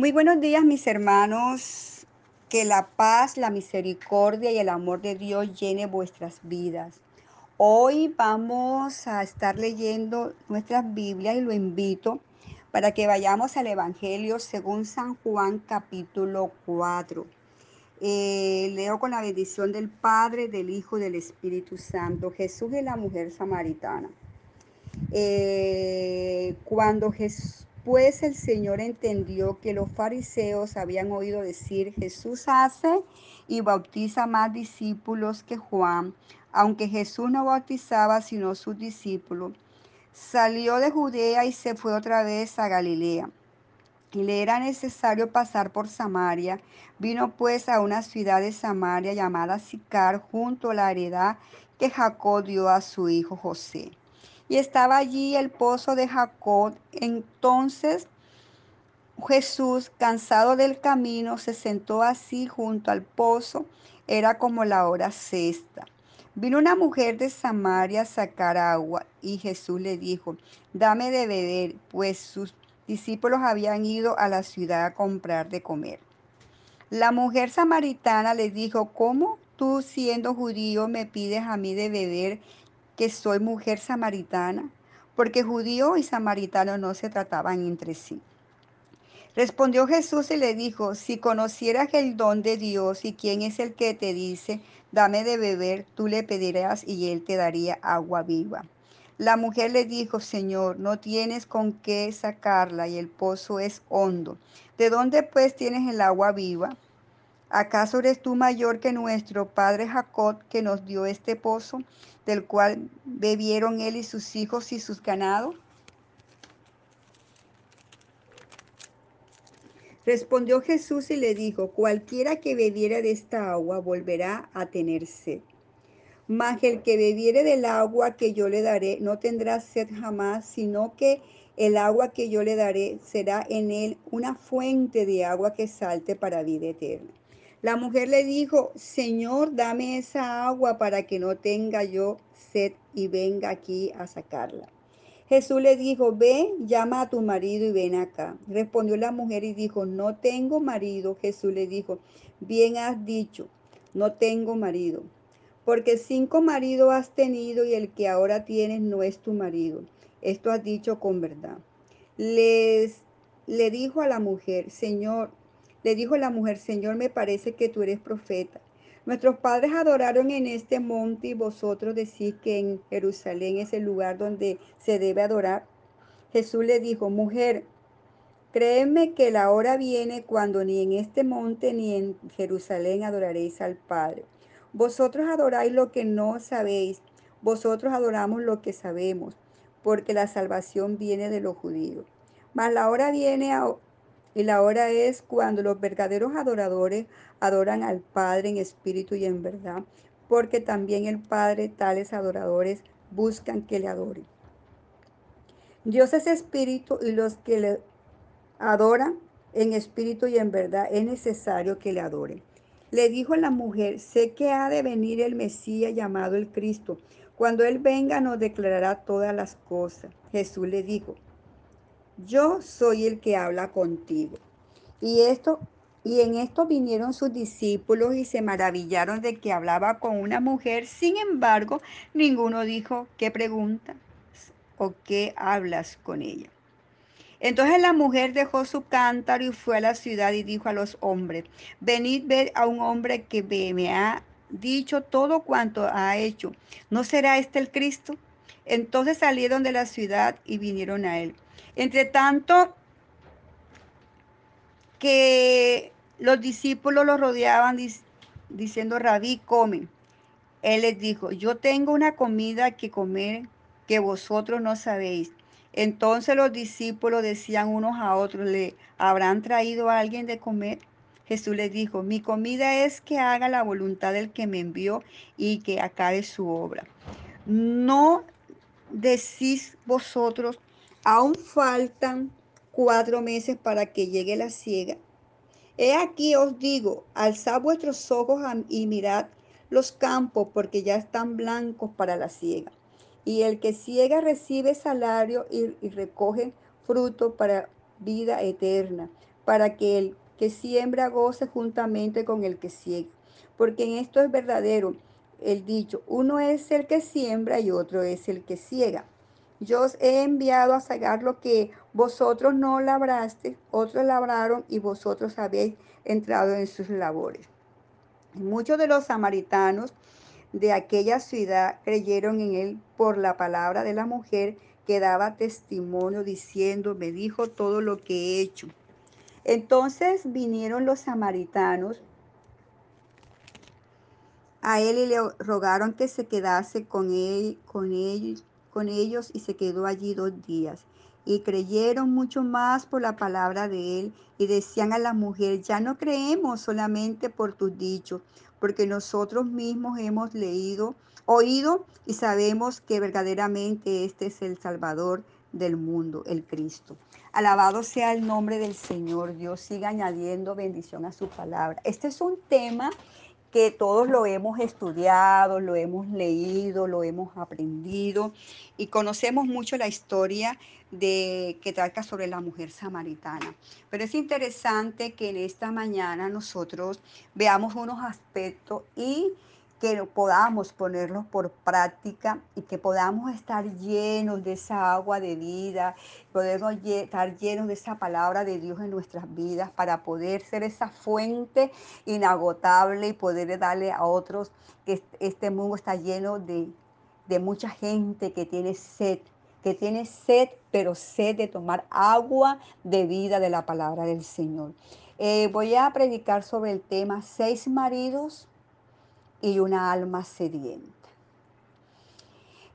Muy buenos días, mis hermanos. Que la paz, la misericordia y el amor de Dios llene vuestras vidas. Hoy vamos a estar leyendo nuestras Biblias y lo invito para que vayamos al Evangelio según San Juan capítulo 4. Eh, leo con la bendición del Padre, del Hijo y del Espíritu Santo. Jesús y la mujer samaritana. Eh, cuando Jesús pues el Señor entendió que los fariseos habían oído decir, Jesús hace y bautiza más discípulos que Juan, aunque Jesús no bautizaba sino sus discípulos. Salió de Judea y se fue otra vez a Galilea. Y le era necesario pasar por Samaria. Vino pues a una ciudad de Samaria llamada Sicar, junto a la heredad que Jacob dio a su hijo José y estaba allí el pozo de Jacob. Entonces Jesús, cansado del camino, se sentó así junto al pozo. Era como la hora sexta. Vino una mujer de Samaria a sacar agua y Jesús le dijo, dame de beber, pues sus discípulos habían ido a la ciudad a comprar de comer. La mujer samaritana le dijo, ¿cómo tú siendo judío me pides a mí de beber que soy mujer samaritana, porque judío y samaritano no se trataban entre sí. Respondió Jesús y le dijo, si conocieras el don de Dios y quién es el que te dice, dame de beber, tú le pedirás y él te daría agua viva. La mujer le dijo, Señor, no tienes con qué sacarla y el pozo es hondo. ¿De dónde pues tienes el agua viva? ¿Acaso eres tú mayor que nuestro padre Jacob que nos dio este pozo, del cual bebieron él y sus hijos y sus ganados? Respondió Jesús y le dijo, cualquiera que bebiera de esta agua volverá a tener sed. Mas el que bebiere del agua que yo le daré no tendrá sed jamás, sino que el agua que yo le daré será en él una fuente de agua que salte para vida eterna. La mujer le dijo, Señor, dame esa agua para que no tenga yo sed y venga aquí a sacarla. Jesús le dijo, ve, llama a tu marido y ven acá. Respondió la mujer y dijo, no tengo marido. Jesús le dijo, bien has dicho, no tengo marido. Porque cinco maridos has tenido y el que ahora tienes no es tu marido. Esto has dicho con verdad. Les le dijo a la mujer, Señor, le dijo la mujer, Señor, me parece que tú eres profeta. Nuestros padres adoraron en este monte y vosotros decís que en Jerusalén es el lugar donde se debe adorar. Jesús le dijo, mujer, créeme que la hora viene cuando ni en este monte ni en Jerusalén adoraréis al Padre. Vosotros adoráis lo que no sabéis, vosotros adoramos lo que sabemos, porque la salvación viene de los judíos. Mas la hora viene y la hora es cuando los verdaderos adoradores adoran al Padre en espíritu y en verdad, porque también el Padre tales adoradores buscan que le adoren. Dios es espíritu y los que le adoran en espíritu y en verdad es necesario que le adoren. Le dijo la mujer, sé que ha de venir el Mesías llamado el Cristo. Cuando Él venga nos declarará todas las cosas. Jesús le dijo, yo soy el que habla contigo. Y esto y en esto vinieron sus discípulos y se maravillaron de que hablaba con una mujer. Sin embargo, ninguno dijo, ¿qué pregunta o qué hablas con ella? Entonces la mujer dejó su cántaro y fue a la ciudad y dijo a los hombres, venid ver a un hombre que me ha dicho todo cuanto ha hecho. ¿No será este el Cristo? Entonces salieron de la ciudad y vinieron a él. Entre tanto que los discípulos lo rodeaban diciendo, Rabí, come. Él les dijo, yo tengo una comida que comer que vosotros no sabéis. Entonces los discípulos decían unos a otros, ¿le habrán traído a alguien de comer? Jesús les dijo, mi comida es que haga la voluntad del que me envió y que acabe su obra. No decís vosotros, Aún faltan cuatro meses para que llegue la siega. He aquí os digo, alzad vuestros ojos y mirad los campos, porque ya están blancos para la siega. Y el que ciega recibe salario y, y recoge fruto para vida eterna, para que el que siembra goce juntamente con el que ciega. Porque en esto es verdadero el dicho, uno es el que siembra y otro es el que ciega. Yo os he enviado a sacar lo que vosotros no labraste, otros labraron y vosotros habéis entrado en sus labores. Muchos de los samaritanos de aquella ciudad creyeron en él por la palabra de la mujer que daba testimonio diciendo, me dijo todo lo que he hecho. Entonces vinieron los samaritanos a él y le rogaron que se quedase con, él, con, ellos, ellos y se quedó allí dos días. Y creyeron mucho más por la palabra de él y decían a la mujer, ya no creemos solamente por tus dichos, porque nosotros mismos hemos leído, oído y sabemos que verdaderamente este es el Salvador del mundo, el Cristo. Alabado sea el nombre del Señor. Dios siga añadiendo bendición a su palabra. Este es un tema que todos lo hemos estudiado, lo hemos leído, lo hemos aprendido y conocemos mucho la historia de que trata sobre la mujer samaritana. Pero es interesante que en esta mañana nosotros veamos unos aspectos y que podamos ponerlos por práctica y que podamos estar llenos de esa agua de vida, podemos estar llenos de esa palabra de Dios en nuestras vidas para poder ser esa fuente inagotable y poder darle a otros que este mundo está lleno de, de mucha gente que tiene sed, que tiene sed, pero sed de tomar agua de vida de la palabra del Señor. Eh, voy a predicar sobre el tema seis maridos y una alma sedienta.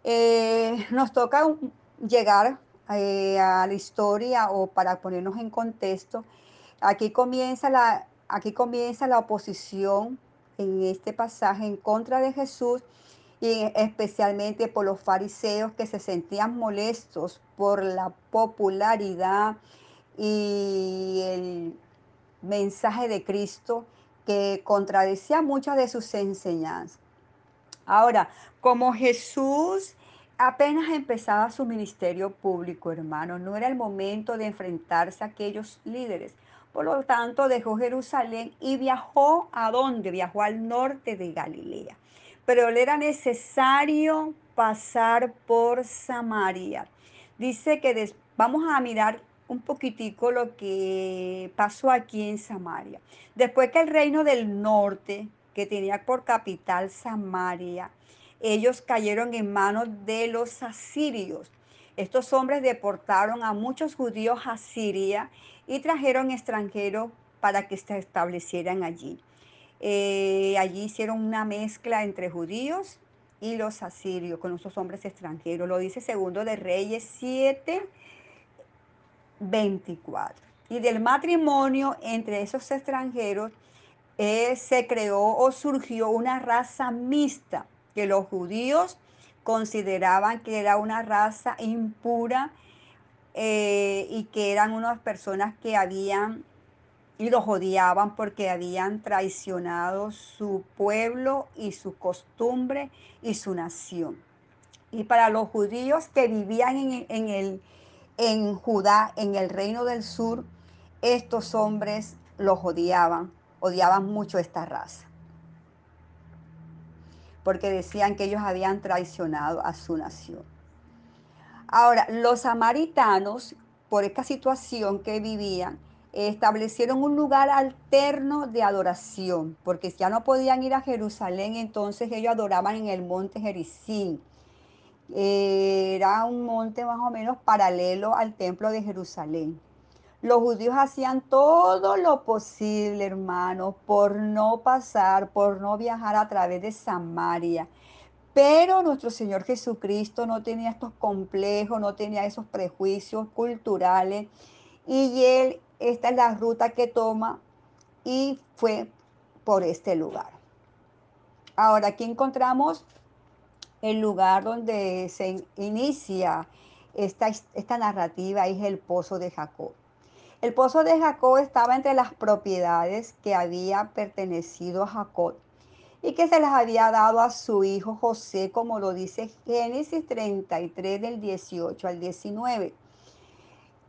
Eh, nos toca llegar eh, a la historia o para ponernos en contexto. Aquí comienza, la, aquí comienza la oposición en este pasaje en contra de Jesús y especialmente por los fariseos que se sentían molestos por la popularidad y el mensaje de Cristo que contradecía muchas de sus enseñanzas. Ahora, como Jesús apenas empezaba su ministerio público, hermano, no era el momento de enfrentarse a aquellos líderes. Por lo tanto, dejó Jerusalén y viajó a dónde? Viajó al norte de Galilea. Pero le era necesario pasar por Samaria. Dice que vamos a mirar un poquitico lo que pasó aquí en Samaria. Después que el reino del norte, que tenía por capital Samaria, ellos cayeron en manos de los asirios. Estos hombres deportaron a muchos judíos a Siria y trajeron extranjeros para que se establecieran allí. Eh, allí hicieron una mezcla entre judíos y los asirios con esos hombres extranjeros. Lo dice segundo de Reyes 7, 24. Y del matrimonio entre esos extranjeros eh, se creó o surgió una raza mixta que los judíos consideraban que era una raza impura eh, y que eran unas personas que habían y los odiaban porque habían traicionado su pueblo y su costumbre y su nación. Y para los judíos que vivían en, en el en Judá, en el reino del sur, estos hombres los odiaban, odiaban mucho esta raza, porque decían que ellos habían traicionado a su nación. Ahora, los samaritanos, por esta situación que vivían, establecieron un lugar alterno de adoración, porque ya no podían ir a Jerusalén, entonces ellos adoraban en el monte Jericín era un monte más o menos paralelo al templo de Jerusalén. Los judíos hacían todo lo posible, hermanos, por no pasar, por no viajar a través de Samaria. Pero nuestro Señor Jesucristo no tenía estos complejos, no tenía esos prejuicios culturales. Y Él, esta es la ruta que toma y fue por este lugar. Ahora aquí encontramos el lugar donde se inicia esta, esta narrativa es el pozo de Jacob. El pozo de Jacob estaba entre las propiedades que había pertenecido a Jacob y que se las había dado a su hijo José, como lo dice Génesis 33 del 18 al 19.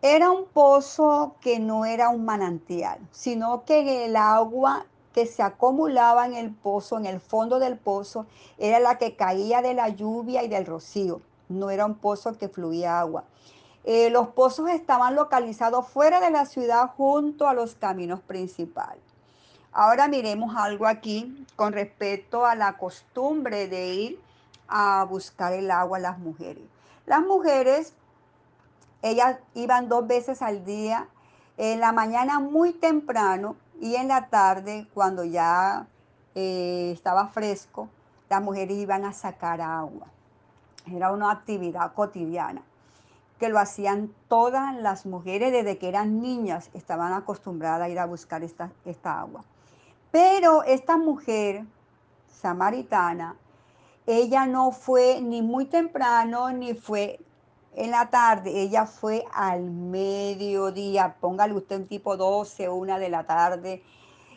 Era un pozo que no era un manantial, sino que el agua que se acumulaba en el pozo, en el fondo del pozo, era la que caía de la lluvia y del rocío. No era un pozo que fluía agua. Eh, los pozos estaban localizados fuera de la ciudad junto a los caminos principales. Ahora miremos algo aquí con respecto a la costumbre de ir a buscar el agua a las mujeres. Las mujeres ellas iban dos veces al día, en la mañana muy temprano y en la tarde, cuando ya eh, estaba fresco, las mujeres iban a sacar agua. Era una actividad cotidiana que lo hacían todas las mujeres desde que eran niñas, estaban acostumbradas a ir a buscar esta, esta agua. Pero esta mujer samaritana, ella no fue ni muy temprano ni fue en la tarde, ella fue al mediodía, póngale usted un tipo 12, una de la tarde,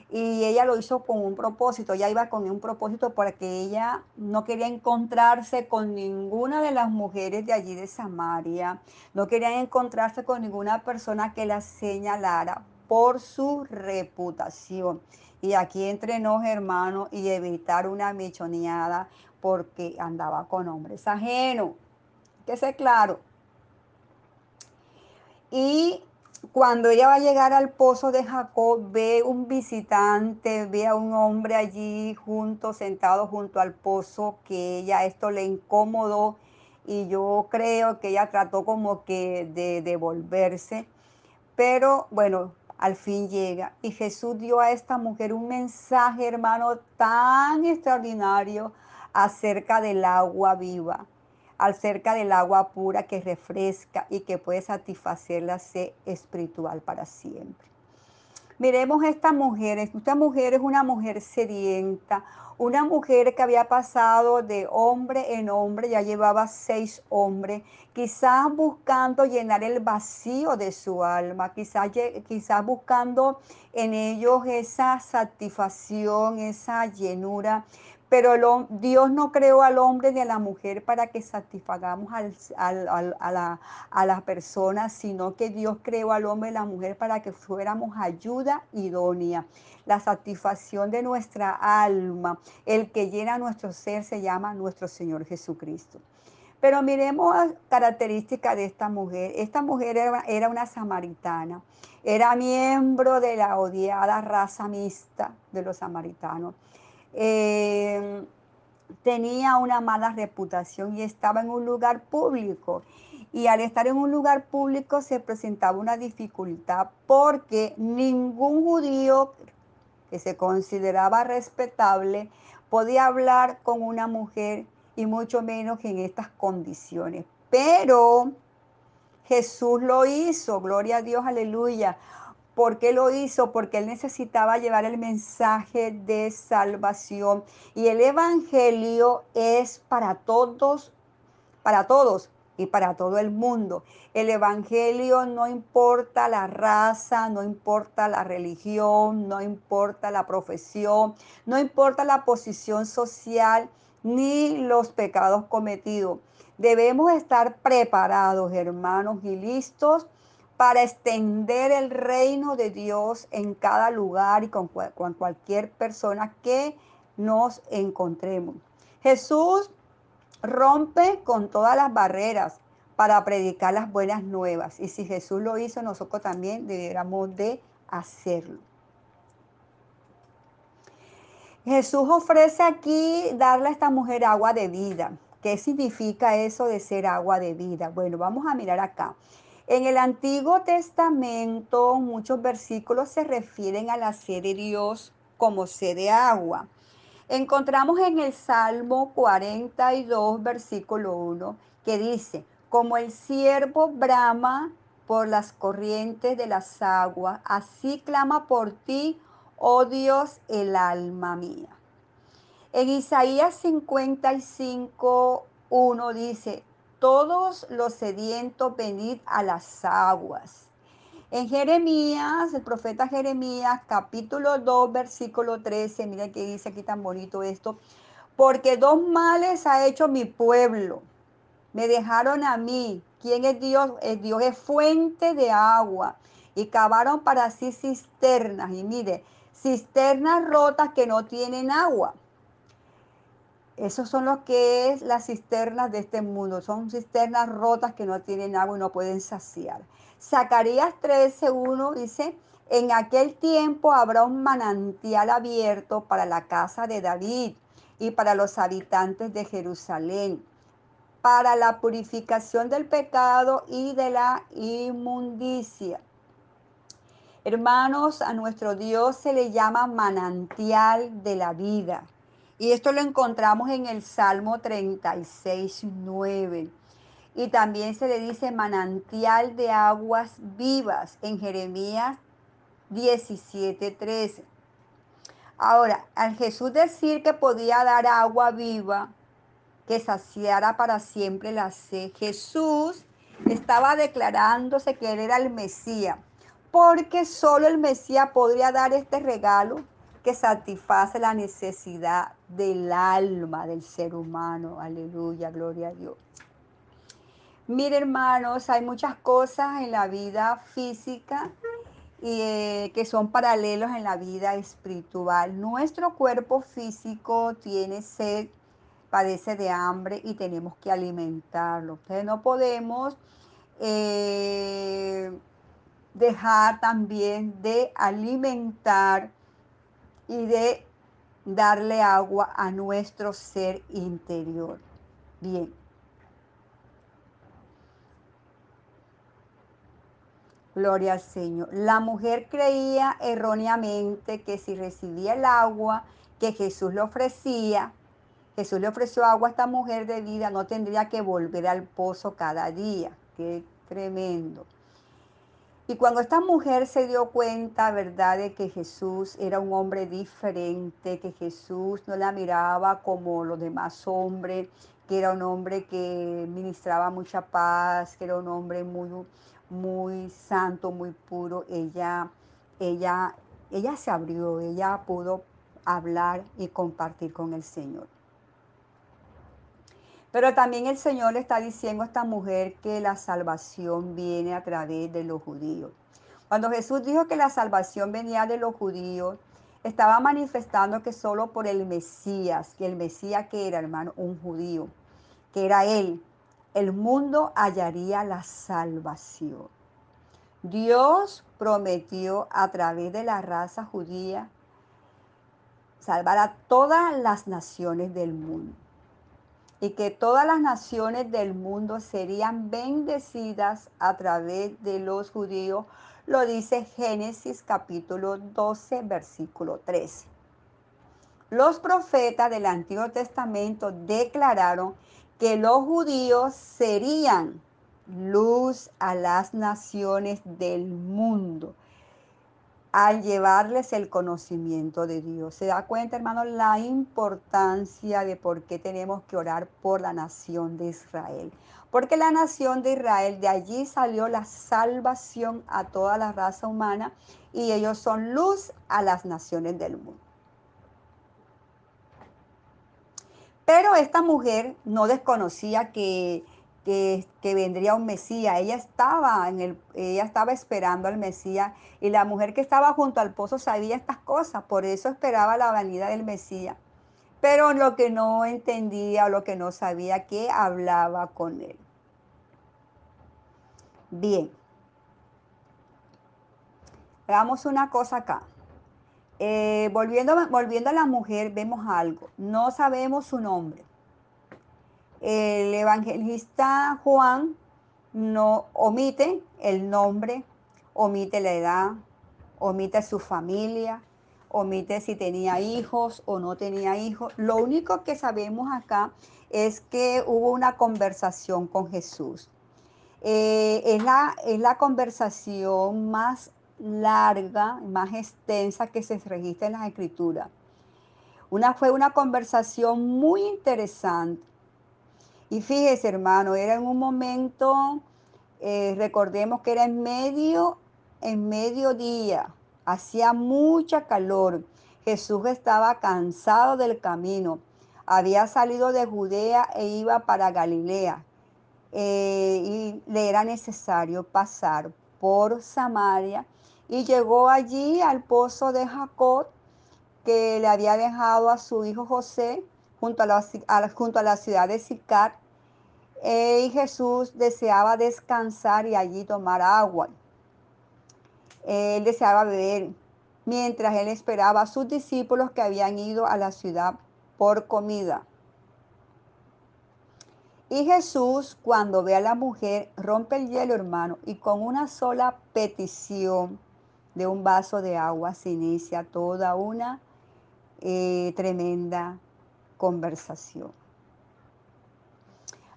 y ella lo hizo con un propósito, ella iba con un propósito porque ella no quería encontrarse con ninguna de las mujeres de allí de Samaria, no quería encontrarse con ninguna persona que la señalara por su reputación. Y aquí entre nos, hermanos, y evitar una michoneada porque andaba con hombres ajenos. Que sé claro. Y cuando ella va a llegar al pozo de Jacob, ve un visitante, ve a un hombre allí junto, sentado junto al pozo, que ella esto le incomodó y yo creo que ella trató como que de devolverse. Pero bueno, al fin llega. Y Jesús dio a esta mujer un mensaje, hermano, tan extraordinario acerca del agua viva acerca del agua pura que refresca y que puede satisfacer la sed espiritual para siempre. Miremos esta mujer, esta mujer es una mujer sedienta, una mujer que había pasado de hombre en hombre, ya llevaba seis hombres, quizás buscando llenar el vacío de su alma, quizás, quizás buscando en ellos esa satisfacción, esa llenura, pero Dios no creó al hombre ni a la mujer para que satisfagamos a, la, a las personas, sino que Dios creó al hombre y la mujer para que fuéramos ayuda idónea. La satisfacción de nuestra alma, el que llena nuestro ser, se llama nuestro Señor Jesucristo. Pero miremos características de esta mujer. Esta mujer era, una samaritana, era miembro de la odiada raza mixta de los samaritanos. Eh, tenía una mala reputación y estaba en un lugar público. Y al estar en un lugar público se presentaba una dificultad porque ningún judío que se consideraba respetable podía hablar con una mujer y mucho menos en estas condiciones. Pero Jesús lo hizo, gloria a Dios, aleluya. ¿Por qué lo hizo? Porque él necesitaba llevar el mensaje de salvación. Y el Evangelio es para todos, para todos y para todo el mundo. El Evangelio no importa la raza, no importa la religión, no importa la profesión, no importa la posición social ni los pecados cometidos. Debemos estar preparados, hermanos, y listos para extender el reino de Dios en cada lugar y con, cualquier persona que nos encontremos. Jesús rompe con todas las barreras para predicar las buenas nuevas. Y si Jesús lo hizo, nosotros también deberíamos de hacerlo. Jesús ofrece aquí darle a esta mujer agua de vida. ¿Qué significa eso de ser agua de vida? Bueno, vamos a mirar acá. En el Antiguo Testamento muchos versículos se refieren a la sed de Dios como sed de agua. Encontramos en el Salmo 42, versículo 1, que dice, como el siervo brama por las corrientes de las aguas, así clama por ti, oh Dios, el alma mía. En Isaías 55, 1 dice, todos los sedientos venid a las aguas. En Jeremías, el profeta Jeremías, capítulo 2, versículo 13, mira que dice aquí tan bonito esto, porque dos males ha hecho mi pueblo. Me dejaron a mí, ¿quién es Dios? Dios es fuente de agua. Y cavaron para sí cisternas. Y mire, cisternas rotas que no tienen agua. Esos son los que es las cisternas de este mundo. Son cisternas rotas que no tienen agua y no pueden saciar. Zacarías 13:1 dice, en aquel tiempo habrá un manantial abierto para la casa de David y para los habitantes de Jerusalén, para la purificación del pecado y de la inmundicia. Hermanos, a nuestro Dios se le llama manantial de la vida. Y esto lo encontramos en el Salmo 36, 9. Y también se le dice manantial de aguas vivas en Jeremías 17, 13. Ahora, al Jesús decir que podía dar agua viva, que saciara para siempre la sed, Jesús estaba declarándose que él era el Mesías, porque solo el Mesías podría dar este regalo que satisface la necesidad del alma del ser humano. Aleluya, gloria a Dios. Mire hermanos, hay muchas cosas en la vida física y, eh, que son paralelos en la vida espiritual. Nuestro cuerpo físico tiene sed, padece de hambre y tenemos que alimentarlo. Entonces no podemos eh, dejar también de alimentar y de darle agua a nuestro ser interior. Bien. Gloria al Señor. La mujer creía erróneamente que si recibía el agua que Jesús le ofrecía, Jesús le ofreció agua a esta mujer de vida, no tendría que volver al pozo cada día. Qué tremendo. Y cuando esta mujer se dio cuenta, ¿verdad?, de que Jesús era un hombre diferente, que Jesús no la miraba como los demás hombres, que era un hombre que ministraba mucha paz, que era un hombre muy, muy santo, muy puro, ella, ella, ella se abrió, ella pudo hablar y compartir con el Señor. Pero también el Señor le está diciendo a esta mujer que la salvación viene a través de los judíos. Cuando Jesús dijo que la salvación venía de los judíos, estaba manifestando que solo por el Mesías, que el Mesías que era, hermano, un judío, que era Él, el mundo hallaría la salvación. Dios prometió a través de la raza judía salvar a todas las naciones del mundo y que todas las naciones del mundo serían bendecidas a través de los judíos, lo dice Génesis capítulo 12, versículo 13. Los profetas del Antiguo Testamento declararon que los judíos serían luz a las naciones del mundo al llevarles el conocimiento de Dios. ¿Se da cuenta, hermano, la importancia de por qué tenemos que orar por la nación de Israel? Porque la nación de Israel, de allí salió la salvación a toda la raza humana y ellos son luz a las naciones del mundo. Pero esta mujer no desconocía que que, vendría un Mesías. Ella estaba, en el, ella estaba esperando al Mesías y la mujer que estaba junto al pozo sabía estas cosas, por eso esperaba la venida del Mesías. Pero lo que no entendía o lo que no sabía, que hablaba con él. Bien. Hagamos una cosa acá. Eh, volviendo, volviendo a la mujer, vemos algo. No sabemos su nombre el evangelista Juan no omite el nombre, omite la edad, omite su familia, omite si tenía hijos o no tenía hijos. Lo único que sabemos acá es que hubo una conversación con Jesús. Eh, es, la, es la conversación más larga, más extensa que se registra en las escrituras. Una, fue una conversación muy interesante y fíjese, hermano, era en un momento, eh, recordemos que era en medio, en mediodía, hacía mucha calor. Jesús estaba cansado del camino. Había salido de Judea e iba para Galilea. eh, y le era necesario pasar por Samaria y llegó allí al pozo de Jacob que le había dejado a su hijo José junto a la, junto a la ciudad de Sicar. Eh, y Jesús deseaba descansar y allí tomar agua. Él deseaba beber mientras él esperaba a sus discípulos que habían ido a la ciudad por comida. Y Jesús, cuando ve a la mujer, rompe el hielo, hermano, y con una sola petición de un vaso de agua se inicia toda una eh, tremenda conversación.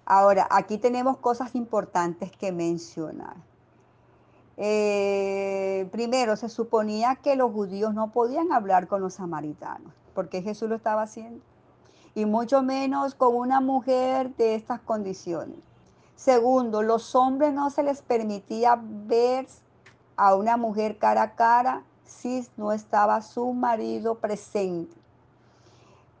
Ahora, aquí tenemos cosas importantes que mencionar. Eh, primero, se suponía que los judíos no podían hablar con los samaritanos, porque Jesús lo estaba haciendo y mucho menos con una mujer de estas condiciones. Segundo, los hombres no se les permitía ver a una mujer cara a cara si no estaba su marido presente.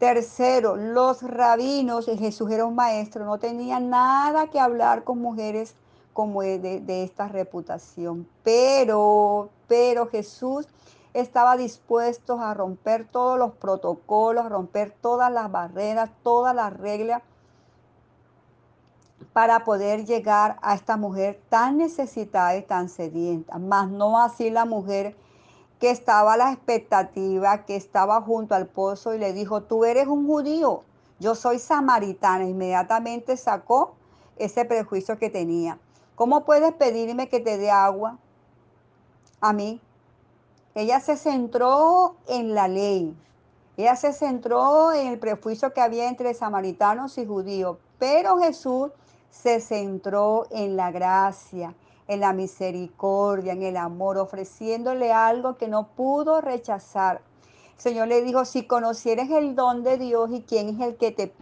Tercero, los rabinos, Jesús era un maestro, no tenían nada que hablar con mujeres como de, esta reputación. Pero, pero Jesús estaba dispuesto a romper todos los protocolos, a romper todas las barreras, todas las reglas para poder llegar a esta mujer tan necesitada y tan sedienta, más no así la mujer que estaba la expectativa, que estaba junto al pozo y le dijo, tú eres un judío, yo soy samaritana. Inmediatamente sacó ese prejuicio que tenía. ¿Cómo puedes pedirme que te dé agua a mí? Ella se centró en la ley. Ella se centró en el prejuicio que había entre samaritanos y judíos. Pero Jesús se centró en la gracia, en la misericordia, en el amor, ofreciéndole algo que no pudo rechazar. El Señor le dijo, si conocieres el don de Dios y quién es el que te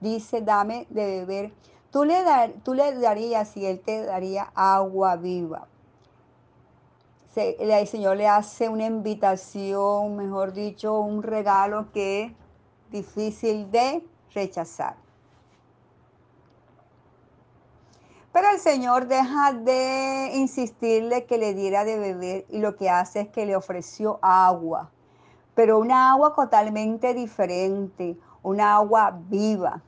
dice, dame de beber, tú le, darías y Él te daría agua viva el Señor le hace una invitación, mejor dicho, un regalo que es difícil de rechazar. Pero el Señor deja de insistirle que le diera de beber y lo que hace es que le ofreció agua, pero una agua totalmente diferente, una agua viva.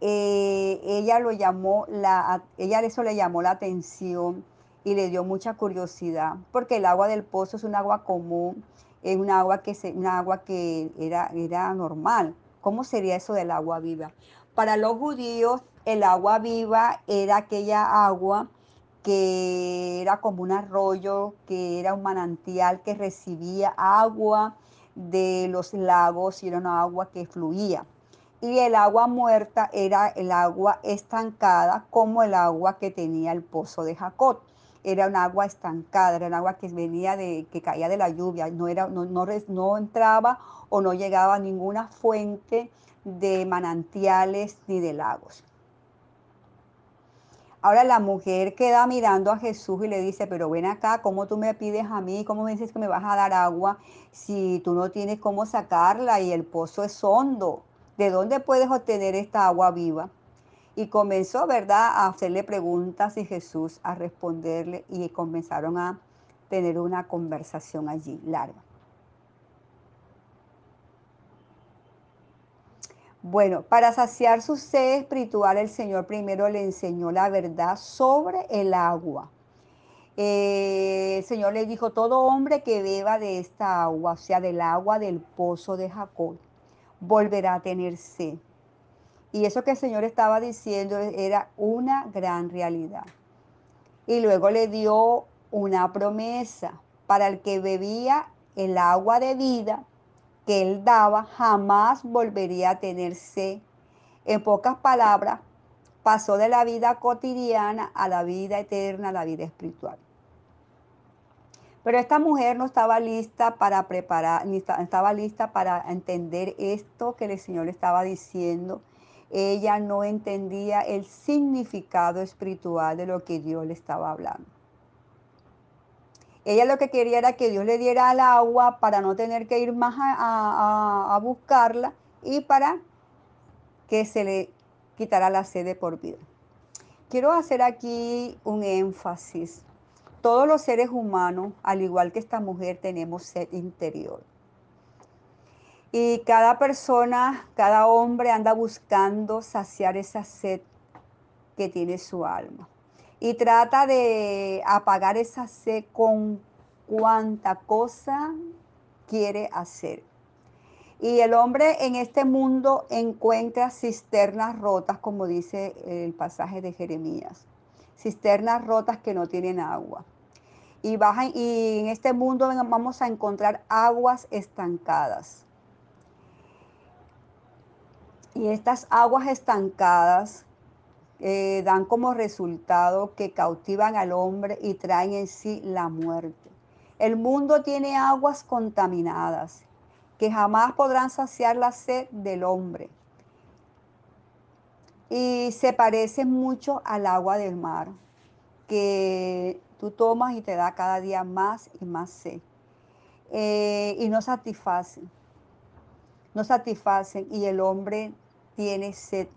Eh, ella lo llamó, la, ella eso le llamó la atención y le dio mucha curiosidad, porque el agua del pozo es un agua común, es un agua que, se, una agua que era, era normal. ¿Cómo sería eso del agua viva? Para los judíos, el agua viva era aquella agua que era como un arroyo, que era un manantial que recibía agua de los lagos y era una agua que fluía. Y el agua muerta era el agua estancada como el agua que tenía el pozo de Jacob era un agua estancada, era un agua que venía de, que caía de la lluvia, no, era, no, no, entraba o no llegaba a ninguna fuente de manantiales ni de lagos. Ahora la mujer queda mirando a Jesús y le dice, pero ven acá, ¿cómo tú me pides a mí? ¿Cómo me dices que me vas a dar agua si tú no tienes cómo sacarla y el pozo es hondo? ¿De dónde puedes obtener esta agua viva? Y comenzó, ¿verdad?, a hacerle preguntas y Jesús a responderle y comenzaron a tener una conversación allí larga. Bueno, para saciar su sed espiritual, el Señor primero le enseñó la verdad sobre el agua. Eh, el Señor le dijo, todo hombre que beba de esta agua, o sea, del agua del pozo de Jacob, volverá a tener sed. Y eso que el Señor estaba diciendo era una gran realidad. Y luego le dio una promesa para el que bebía el agua de vida que él daba, jamás volvería a tener sed. En pocas palabras, pasó de la vida cotidiana a la vida eterna, a la vida espiritual. Pero esta mujer no estaba lista para preparar, ni estaba lista para entender esto que el Señor le estaba diciendo ella no entendía el significado espiritual de lo que Dios le estaba hablando. Ella lo que quería era que Dios le diera el agua para no tener que ir más a, buscarla y para que se le quitara la sede por vida. quiero hacer aquí un énfasis. Todos los seres humanos, al igual que esta mujer, tenemos sed interior. Y cada persona, cada hombre anda buscando saciar esa sed que tiene su alma. Y trata de apagar esa sed con cuanta cosa quiere hacer. Y el hombre en este mundo encuentra cisternas rotas, como dice el pasaje de Jeremías. Cisternas rotas que no tienen agua. Y, bajan, y en este mundo vamos a encontrar aguas estancadas. Y estas aguas estancadas eh, dan como resultado que cautivan al hombre y traen en sí la muerte. El mundo tiene aguas contaminadas que jamás podrán saciar la sed del hombre. Y se parecen mucho al agua del mar, que tú tomas y te da cada día más y más sed. Eh, y no satisfacen, no satisfacen y el hombre tiene sed.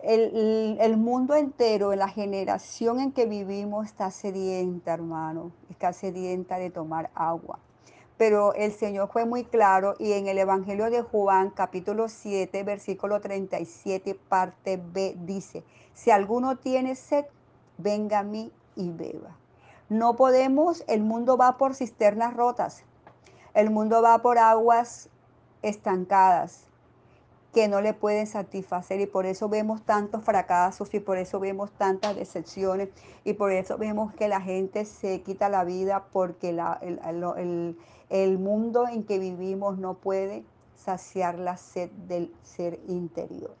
El, mundo entero, en la generación en que vivimos, está sedienta, hermano, está sedienta de tomar agua. Pero el Señor fue muy claro y en el Evangelio de Juan, capítulo 7, versículo 37, parte B, dice, si alguno tiene sed, venga a mí y beba. No podemos, el mundo va por cisternas rotas, el mundo va por aguas estancadas, que no le pueden satisfacer y por eso vemos tantos fracasos y por eso vemos tantas decepciones y por eso vemos que la gente se quita la vida porque la, el, el, el mundo en que vivimos no puede saciar la sed del ser interior.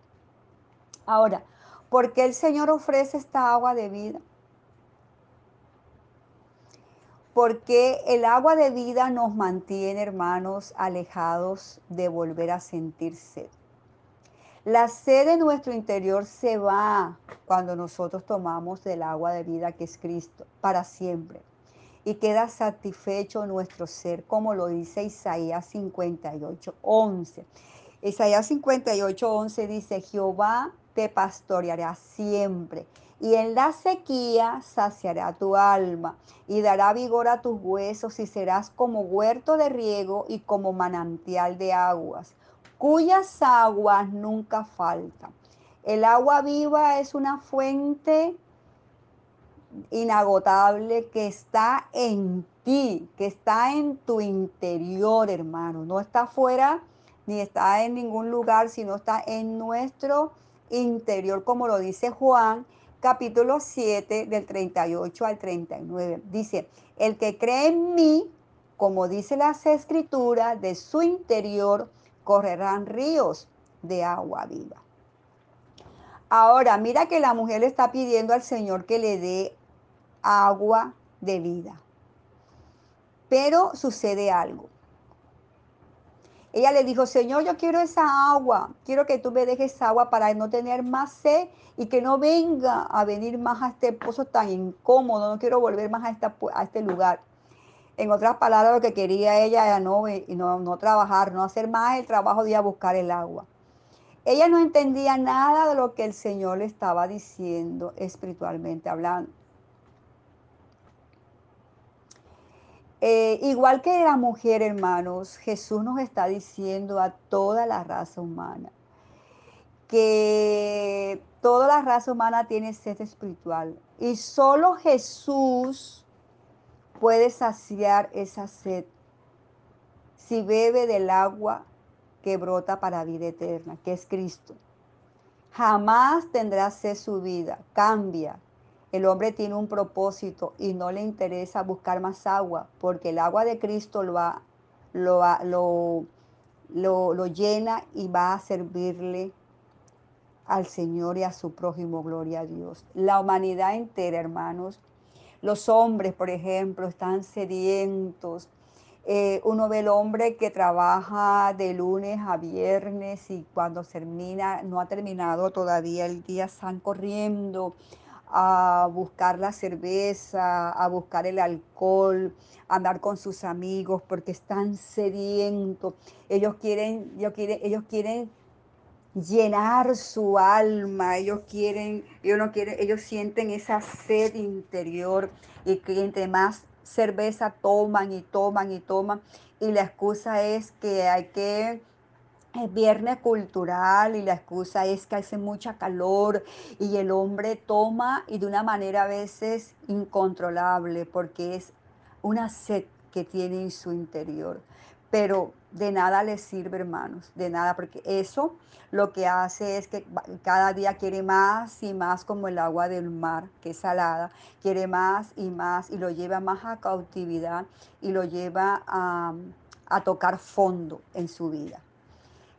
Ahora, ¿por qué el Señor ofrece esta agua de vida? Porque el agua de vida nos mantiene, hermanos, alejados de volver a sentir sed. La sed de nuestro interior se va cuando nosotros tomamos del agua de vida que es Cristo, para siempre. Y queda satisfecho nuestro ser, como lo dice Isaías 58, 11. Isaías 58, 11 dice, Jehová te pastoreará siempre, y en la sequía saciará tu alma, y dará vigor a tus huesos, y serás como huerto de riego y como manantial de aguas cuyas aguas nunca faltan. El agua viva es una fuente inagotable que está en ti, que está en tu interior, hermano. No está afuera ni está en ningún lugar, sino está en nuestro interior, como lo dice Juan capítulo 7 del 38 al 39. Dice, el que cree en mí, como dice las escrituras, de su interior correrán ríos de agua viva. Ahora, mira que la mujer le está pidiendo al Señor que le dé agua de vida. Pero sucede algo. Ella le dijo, Señor, yo quiero esa agua, quiero que tú me dejes agua para no tener más sed y que no venga a venir más a este pozo tan incómodo, no quiero volver más a, a este lugar. En otras palabras, lo que quería ella era no, no, no trabajar, no hacer más el trabajo de ir a buscar el agua. Ella no entendía nada de lo que el Señor le estaba diciendo espiritualmente hablando. Eh, igual que la mujer, hermanos, Jesús nos está diciendo a toda la raza humana que toda la raza humana tiene sed espiritual y solo Jesús puede saciar esa sed si bebe del agua que brota para vida eterna, que es Cristo. Jamás tendrá sed su vida, cambia. El hombre tiene un propósito y no le interesa buscar más agua, porque el agua de Cristo lo, lo, lo, lo, lo llena y va a servirle al Señor y a su prójimo, gloria a Dios. La humanidad entera, hermanos, los hombres, por ejemplo, están sedientos. Eh, uno ve el hombre que trabaja de lunes a viernes y cuando termina, no ha terminado todavía el día, están corriendo a buscar la cerveza, a buscar el alcohol, a andar con sus amigos porque están sedientos. Ellos quieren, ellos quieren, ellos quieren llenar su alma, ellos quieren, ellos no quieren, ellos sienten esa sed interior y que entre más cerveza toman y toman y toman y la excusa es que hay que es viernes cultural y la excusa es que hace mucha calor y el hombre toma y de una manera a veces incontrolable porque es una sed que tiene en su interior. Pero de nada le sirve, hermanos, de nada, porque eso lo que hace es que cada día quiere más y más como el agua del mar, que es salada, quiere más y más y lo lleva más a cautividad y lo lleva a, a tocar fondo en su vida.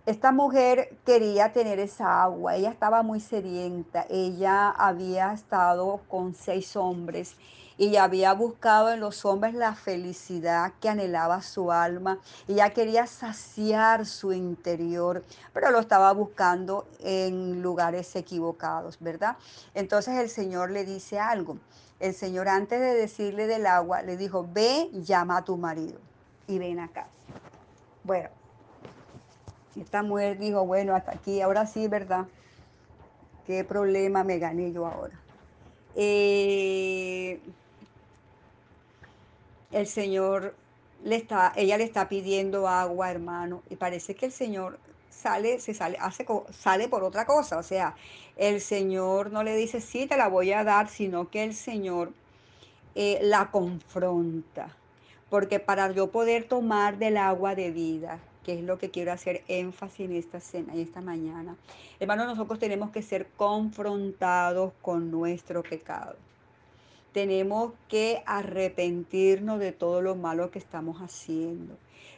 Esta mujer quería tener esa agua, ella estaba muy sedienta, ella había estado con seis hombres y había buscado en los hombres la felicidad que anhelaba su alma, y ella quería saciar su interior, pero lo estaba buscando en lugares equivocados, ¿verdad? Entonces el Señor le dice algo. El Señor antes de decirle del agua, le dijo, ve, llama a tu marido y ven acá. Bueno, esta mujer dijo, bueno, hasta aquí, ahora sí, ¿verdad? ¿Qué problema me gané yo ahora? Eh, el Señor le está, ella le está pidiendo agua, hermano, y parece que el Señor sale, se sale, hace, sale por otra cosa. O sea, el Señor no le dice, sí, te la voy a dar, sino que el Señor eh, la confronta. Porque para yo poder tomar del agua de vida, que es lo que quiero hacer énfasis en esta cena y esta mañana, hermano, nosotros tenemos que ser confrontados con nuestro pecado. Tenemos que arrepentirnos de todo lo malo que estamos haciendo.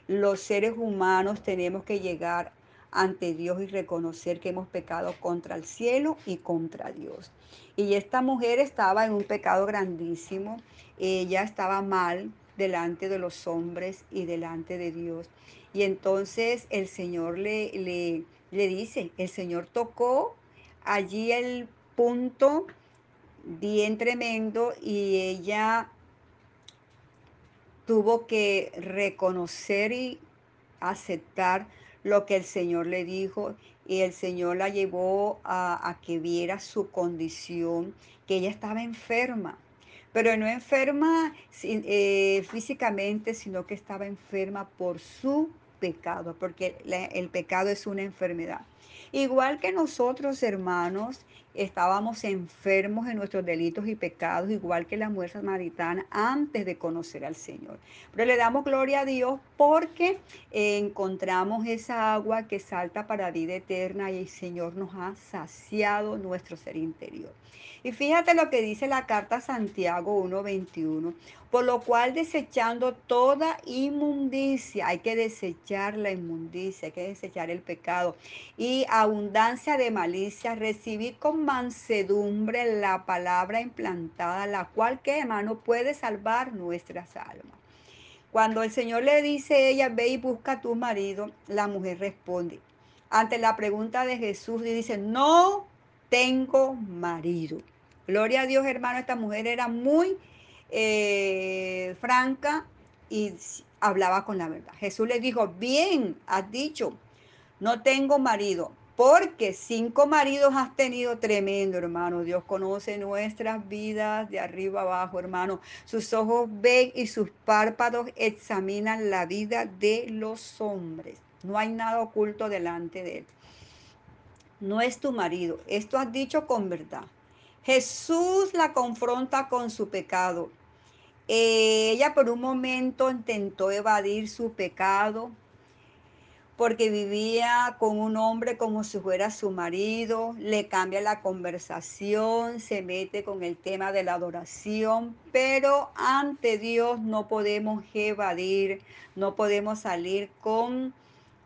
Los seres humanos tenemos que llegar ante Dios y reconocer que hemos pecado contra el cielo y contra Dios. Y esta mujer estaba en un pecado grandísimo. Ella estaba mal delante de los hombres y delante de Dios. Y entonces el Señor le, le, le dice, el Señor tocó allí el punto bien tremendo y ella tuvo que reconocer y aceptar lo que el Señor le dijo y el Señor la llevó a, que viera su condición, que ella estaba enferma, pero no enferma eh, físicamente, sino que estaba enferma por su pecado, porque la- el pecado es una enfermedad. Igual que nosotros, hermanos, estábamos enfermos en nuestros delitos y pecados, igual que la mujer samaritana antes de conocer al Señor. Pero le damos gloria a Dios porque encontramos esa agua que salta para vida eterna y el Señor nos ha saciado nuestro ser interior. Y fíjate lo que dice la carta a Santiago 1:21, por lo cual desechando toda inmundicia, hay que desechar la inmundicia, hay que desechar el pecado y abundancia de malicia, recibid con mansedumbre la palabra implantada, la cual que hermano puede salvar nuestras almas. Cuando el Señor le dice a ella, ve y busca a tu marido, la mujer responde. Ante la pregunta de Jesús, y dice, no tengo marido. Gloria a Dios, hermano, esta mujer era muy eh, franca y hablaba con la verdad. Jesús le dijo, bien, has dicho, no tengo marido, porque cinco maridos has tenido tremendo, hermano. Dios conoce nuestras vidas de arriba abajo, hermano. Sus ojos ven y sus párpados examinan la vida de los hombres. No hay nada oculto delante de él. No es tu marido. Esto has dicho con verdad. Jesús la confronta con su pecado. Ella por un momento intentó evadir su pecado, porque vivía con un hombre como si fuera su marido, le cambia la conversación, se mete con el tema de la adoración, pero ante Dios no podemos evadir, no podemos salir con,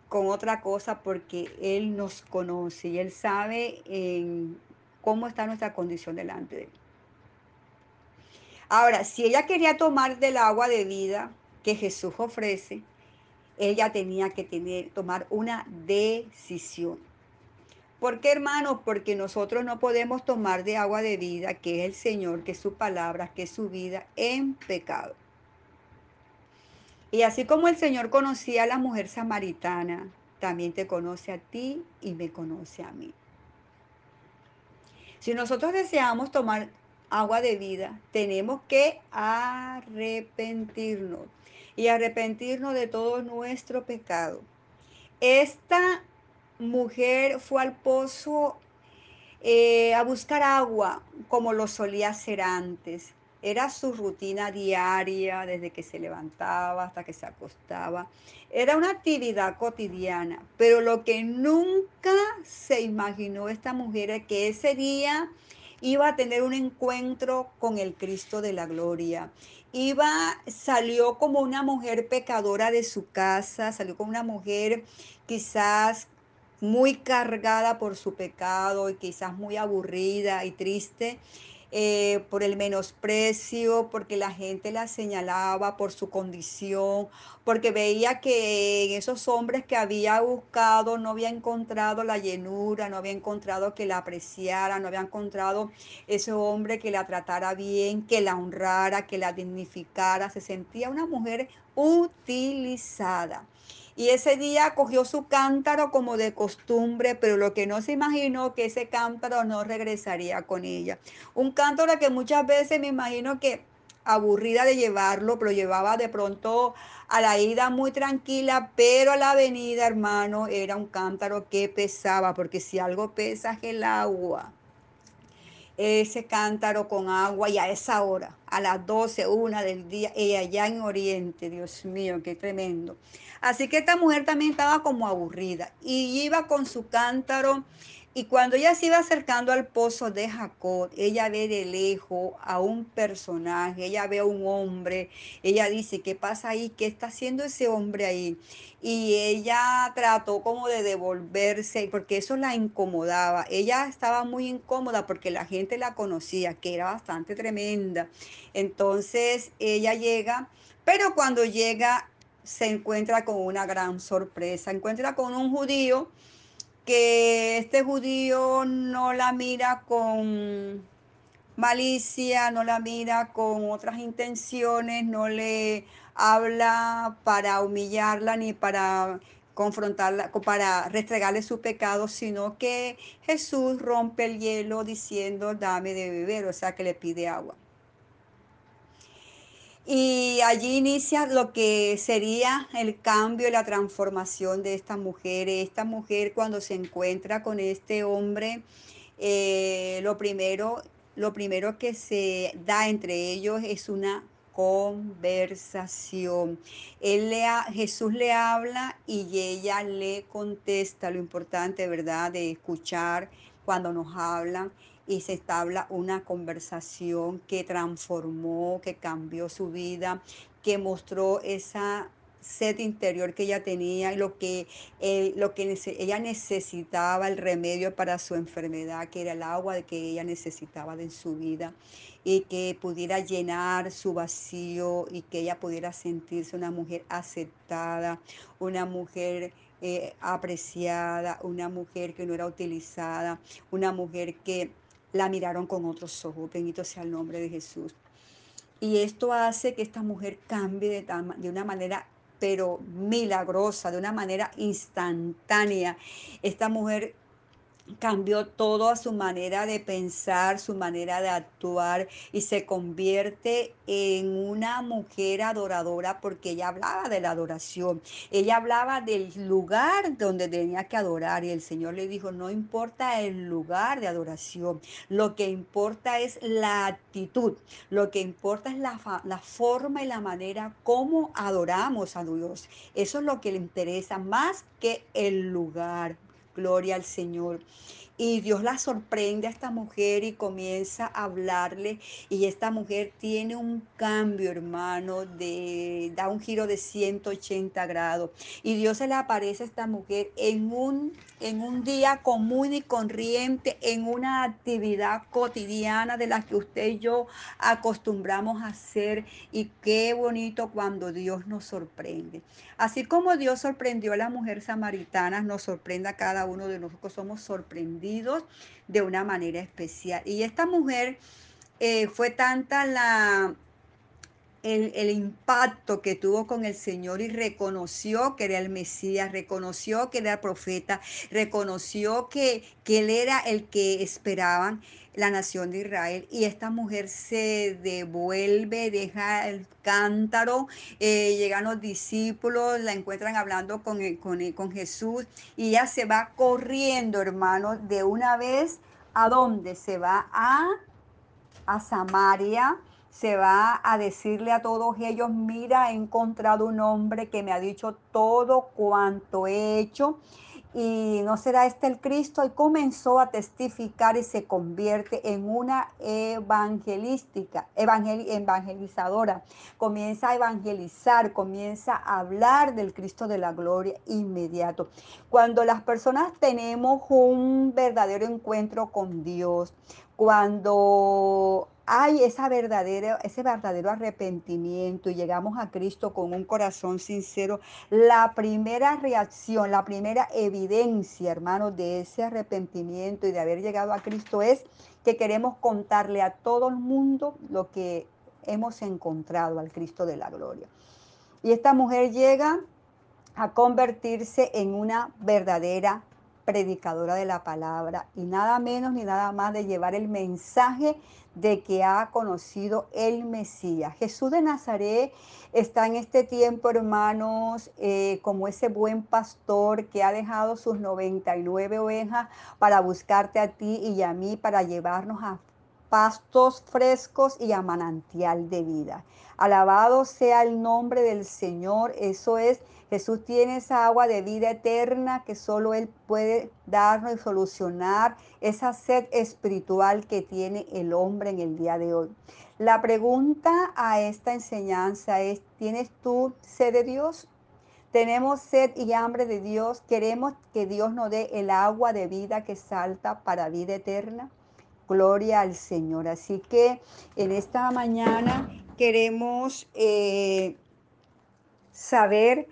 con otra cosa porque Él nos conoce y Él sabe en cómo está nuestra condición delante de Él. Ahora, si ella quería tomar del agua de vida que Jesús ofrece, ella tenía que tener, tomar una decisión. ¿Por qué, hermanos? Porque nosotros no podemos tomar de agua de vida, que es el Señor, que es su palabra, que es su vida, en pecado. Y así como el Señor conocía a la mujer samaritana, también te conoce a ti y me conoce a mí. Si nosotros deseamos tomar agua de vida, tenemos que arrepentirnos y arrepentirnos de todo nuestro pecado. Esta mujer fue al pozo eh, a buscar agua como lo solía hacer antes. Era su rutina diaria, desde que se levantaba hasta que se acostaba. Era una actividad cotidiana, pero lo que nunca se imaginó esta mujer es que ese día iba a tener un encuentro con el Cristo de la gloria. Iba, salió como una mujer pecadora de su casa, salió como una mujer quizás muy cargada por su pecado y quizás muy aburrida y triste. Eh, por el menosprecio, porque la gente la señalaba por su condición, porque veía que en esos hombres que había buscado no había encontrado la llenura, no había encontrado que la apreciara, no había encontrado ese hombre que la tratara bien, que la honrara, que la dignificara. Se sentía una mujer utilizada. Y ese día cogió su cántaro como de costumbre, pero lo que no se imaginó que ese cántaro no regresaría con ella. Un cántaro que muchas veces me imagino que aburrida de llevarlo, pero llevaba de pronto a la ida muy tranquila, pero a la avenida, hermano, era un cántaro que pesaba, porque si algo pesa es el agua ese cántaro con agua y a esa hora, a las 12, una del día, y allá en Oriente, Dios mío, qué tremendo. Así que esta mujer también estaba como aburrida y iba con su cántaro y cuando ella se iba acercando al pozo de Jacob, ella ve de lejos a un personaje, ella ve a un hombre, ella dice, ¿qué pasa ahí? ¿Qué está haciendo ese hombre ahí? Y ella trató como de devolverse, porque eso la incomodaba. Ella estaba muy incómoda porque la gente la conocía, que era bastante tremenda. Entonces ella llega, pero cuando llega se encuentra con una gran sorpresa, encuentra con un judío que este judío no la mira con malicia, no la mira con otras intenciones, no le habla para humillarla ni para confrontarla, para restregarle su pecado, sino que Jesús rompe el hielo diciendo, dame de beber, o sea que le pide agua. Y allí inicia lo que sería el cambio y la transformación de esta mujer. Esta mujer cuando se encuentra con este hombre, eh, lo, primero, lo primero que se da entre ellos es una conversación. Él le Jesús le habla y ella le contesta. Lo importante, ¿verdad?, de escuchar cuando nos hablan y se establa una conversación que transformó, que cambió su vida, que mostró esa sed interior que ella tenía y lo que, lo que ella necesitaba, el remedio para su enfermedad, que era el agua que ella necesitaba en su vida y que pudiera llenar su vacío y que ella pudiera sentirse una mujer aceptada, una mujer eh, apreciada, una mujer que no era utilizada, una mujer que la miraron con otros ojos. Bendito sea el nombre de Jesús. Y esto hace que esta mujer cambie de, de una manera pero milagrosa, de una manera instantánea. Esta mujer cambió todo a su manera de pensar, su manera de actuar y se convierte en una mujer adoradora porque ella hablaba de la adoración. Ella hablaba del lugar donde tenía que adorar y el Señor le dijo, no importa el lugar de adoración, lo que importa es la actitud, lo que importa es la, forma y la manera como adoramos a Dios. Eso es lo que le interesa más que el lugar. Gloria al Señor. Y Dios la sorprende a esta mujer y comienza a hablarle. Y esta mujer tiene un cambio, hermano, de, da un giro de 180 grados. Y Dios se le aparece a esta mujer en un, en un día común y corriente, en una actividad cotidiana de la que usted y yo acostumbramos a hacer. Y qué bonito cuando Dios nos sorprende. Así como Dios sorprendió a la mujer samaritana, nos sorprende a cada uno de nosotros. Somos sorprendidos de una manera especial. Y esta mujer eh, fue tanta la, el, el impacto que tuvo con el Señor y reconoció que era el Mesías, reconoció que era profeta, reconoció que, que él era el que esperaban la nación de Israel. Y esta mujer se devuelve, deja el cántaro, eh, llegan los discípulos, la encuentran hablando con, el- con, el- con Jesús y ella se va corriendo, hermano, de una vez a dónde se va a a Samaria, se va a decirle a todos ellos, mira, he encontrado un hombre que me ha dicho todo cuanto he hecho y no será este el Cristo. Y comenzó a testificar y se convierte en una evangelística, evangel- evangelizadora. Comienza a evangelizar, comienza a hablar del Cristo de la gloria inmediato. Cuando las personas tenemos un verdadero encuentro con Dios, cuando hay ese verdadero arrepentimiento y llegamos a Cristo con un corazón sincero, la primera reacción, la primera evidencia, hermanos, de ese arrepentimiento y de haber llegado a Cristo es que queremos contarle a todo el mundo lo que hemos encontrado al Cristo de la gloria. Y esta mujer llega a convertirse en una verdadera predicadora de la palabra y nada menos ni nada más de llevar el mensaje de que ha conocido el Mesías. Jesús de Nazaret está en este tiempo, hermanos, eh, como ese buen pastor que ha dejado sus 99 ovejas para buscarte a ti y a mí, para llevarnos a pastos frescos y a manantial de vida. Alabado sea el nombre del Señor. Eso es, Jesús tiene esa agua de vida eterna que solo Él puede darnos y solucionar esa sed espiritual que tiene el hombre en el día de hoy. La pregunta a esta enseñanza es, ¿tienes tú sed de Dios? Tenemos sed y hambre de Dios. Queremos que Dios nos dé el agua de vida que salta para vida eterna. Gloria al Señor. Así que en esta mañana queremos eh, saber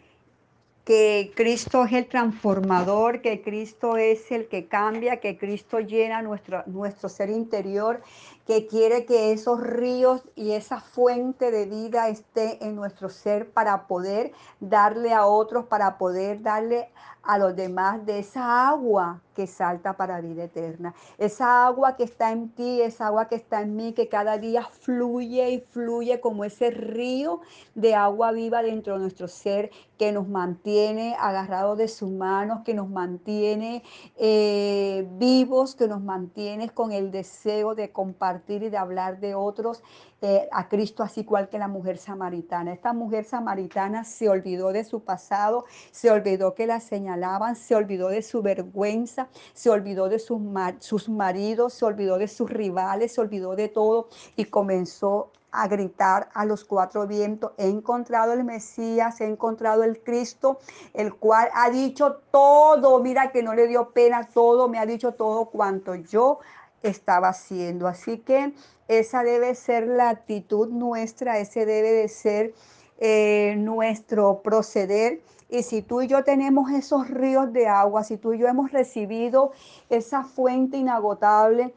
que Cristo es el transformador, que Cristo es el que cambia, que Cristo llena nuestro, nuestro ser interior, que quiere que esos ríos y esa fuente de vida esté en nuestro ser para poder darle a otros, para poder darle a los demás de esa agua que salta para vida eterna. Esa agua que está en ti, esa agua que está en mí, que cada día fluye y fluye como ese río de agua viva dentro de nuestro ser, que nos mantiene agarrados de sus manos, que nos mantiene eh, vivos, que nos mantiene con el deseo de compartir y de hablar de otros eh, a Cristo, así cual que la mujer samaritana. Esta mujer samaritana se olvidó de su pasado, se olvidó que la señalaban, se olvidó de su vergüenza, se olvidó de sus, sus maridos, se olvidó de sus rivales, se olvidó de todo y comenzó a gritar a los cuatro vientos, he encontrado el Mesías, he encontrado el Cristo, el cual ha dicho todo, mira que no le dio pena todo, me ha dicho todo cuanto yo estaba haciendo. Así que esa debe ser la actitud nuestra, ese debe de ser eh, nuestro proceder. Y si tú y yo tenemos esos ríos de agua, si tú y yo hemos recibido esa fuente inagotable,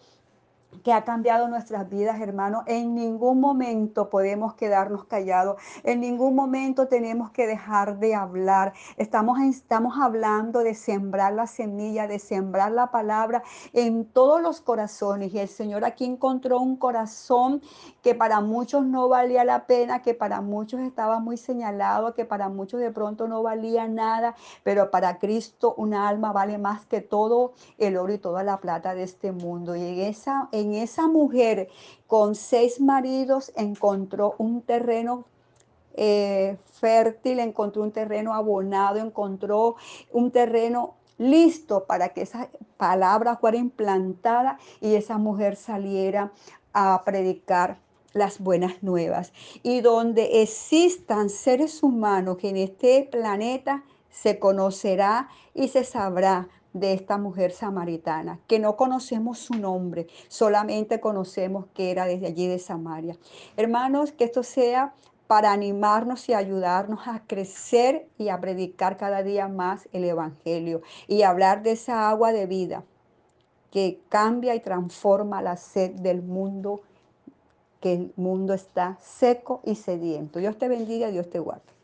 que ha cambiado nuestras vidas, hermanos. En ningún momento podemos quedarnos callados. En ningún momento tenemos que dejar de hablar. Estamos, estamos hablando de sembrar la semilla, de sembrar la palabra en todos los corazones. Y el Señor aquí encontró un corazón que para muchos no valía la pena, que para muchos estaba muy señalado, que para muchos de pronto no valía nada, pero para Cristo una alma vale más que todo el oro y toda la plata de este mundo. Y en esa, en esa mujer con seis maridos encontró un terreno eh, fértil, encontró un terreno abonado, encontró un terreno listo para que esa palabra fuera implantada y esa mujer saliera a predicar las buenas nuevas. Y donde existan seres humanos que en este planeta se conocerá y se sabrá de esta mujer samaritana, que no conocemos su nombre, solamente conocemos que era desde allí de Samaria. Hermanos, que esto sea para animarnos y ayudarnos a crecer y a predicar cada día más el Evangelio y hablar de esa agua de vida que cambia y transforma la sed del mundo que el mundo está seco y sediento. Dios te bendiga, Dios te guarde.